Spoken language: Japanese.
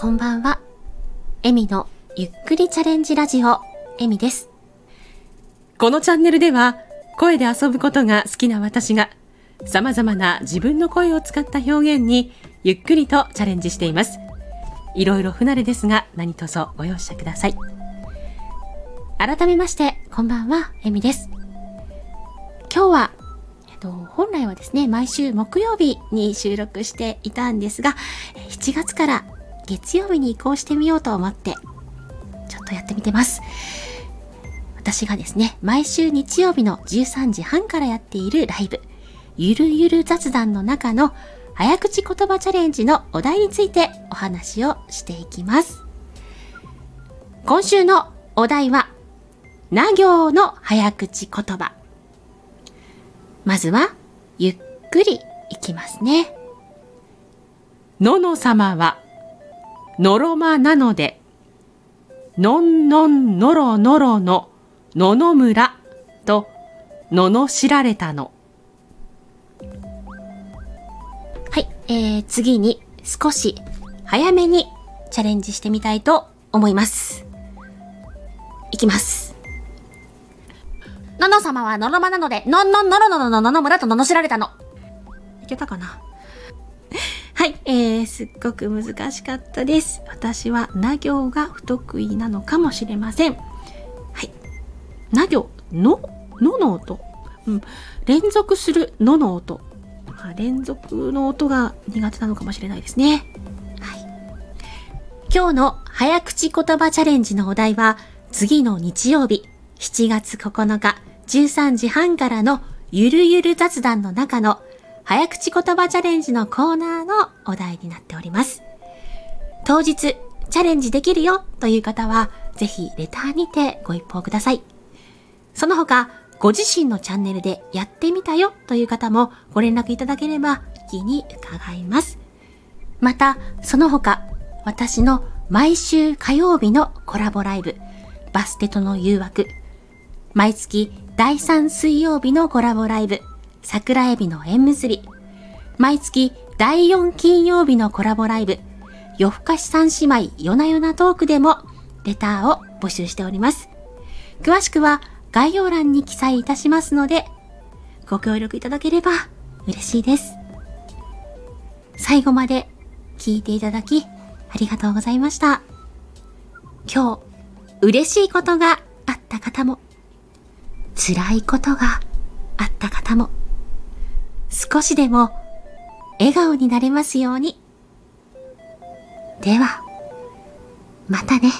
こんばんは。エミのゆっくりチャレンジラジオ、エミです。このチャンネルでは声で遊ぶことが好きな私が様々な自分の声を使った表現にゆっくりとチャレンジしています。いろいろ不慣れですが何卒ご容赦ください。改めまして、こんばんは、エミです。今日は、えっと、本来はですね、毎週木曜日に収録していたんですが、え7月から月曜日に移行してみようと思って、ちょっとやってみてます。私がですね、毎週日曜日の13時半からやっているライブ、ゆるゆる雑談の中の早口言葉チャレンジのお題についてお話をしていきます。今週のお題は、な行の早口言葉。まずは、ゆっくりいきますね。のの様はのろまなのでのんのんのろのろののの村とのの知られたの。はい、えー、次に少し早めにチャレンジしてみたいと思います。いきます。のの様はのろまなので、のんのんのろののののの村と罵られたの。いけたかな、えー、すっごく難しかったです。私は、な行が不得意なのかもしれません。はい。な行、の、のの音。うん。連続するのの音。まあ連続の音が苦手なのかもしれないですね。はい。今日の早口言葉チャレンジのお題は、次の日曜日、7月9日、13時半からのゆるゆる雑談の中の早口言葉チャレンジのコーナーのお題になっております。当日、チャレンジできるよという方は、ぜひレターにてご一報ください。その他、ご自身のチャンネルでやってみたよという方もご連絡いただければ気に伺います。また、その他、私の毎週火曜日のコラボライブ、バステとの誘惑、毎月第3水曜日のコラボライブ、桜エビの縁結び、毎月第4金曜日のコラボライブ、夜更かし三姉妹夜な夜なトークでもレターを募集しております。詳しくは概要欄に記載いたしますので、ご協力いただければ嬉しいです。最後まで聞いていただきありがとうございました。今日、嬉しいことがあった方も、辛いことがあった方も、少しでも笑顔になれますように。では、またね。